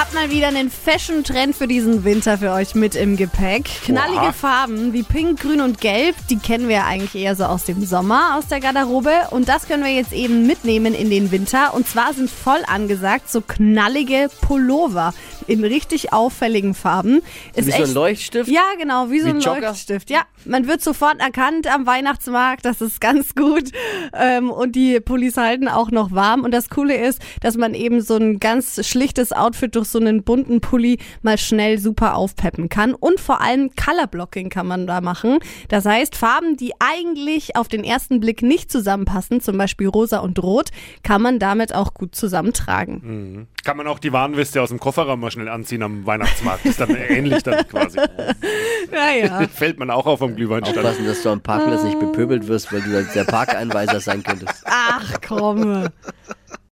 Hab mal wieder einen Fashion-Trend für diesen Winter für euch mit im Gepäck. Knallige Oha. Farben wie Pink, Grün und Gelb, die kennen wir ja eigentlich eher so aus dem Sommer, aus der Garderobe. Und das können wir jetzt eben mitnehmen in den Winter. Und zwar sind voll angesagt so knallige Pullover in richtig auffälligen Farben. Ist Wie so ein echt- Leuchtstift? Ja, genau, wie so Wie ein Jogger? Leuchtstift. Ja, man wird sofort erkannt am Weihnachtsmarkt, das ist ganz gut. Ähm, und die Pullis halten auch noch warm. Und das Coole ist, dass man eben so ein ganz schlichtes Outfit durch so einen bunten Pulli mal schnell super aufpeppen kann. Und vor allem Colorblocking kann man da machen. Das heißt, Farben, die eigentlich auf den ersten Blick nicht zusammenpassen, zum Beispiel rosa und rot, kann man damit auch gut zusammentragen. Kann man auch die Warnweste aus dem Kofferraum mal schnell anziehen am Weihnachtsmarkt. Ist dann ähnlich dann quasi. Naja. Fällt man auch auf am Glühweinstand. Aufpassen, dass du am Parkplatz nicht bepöbelt wirst, weil du der Parkeinweiser sein könntest. Ach komm.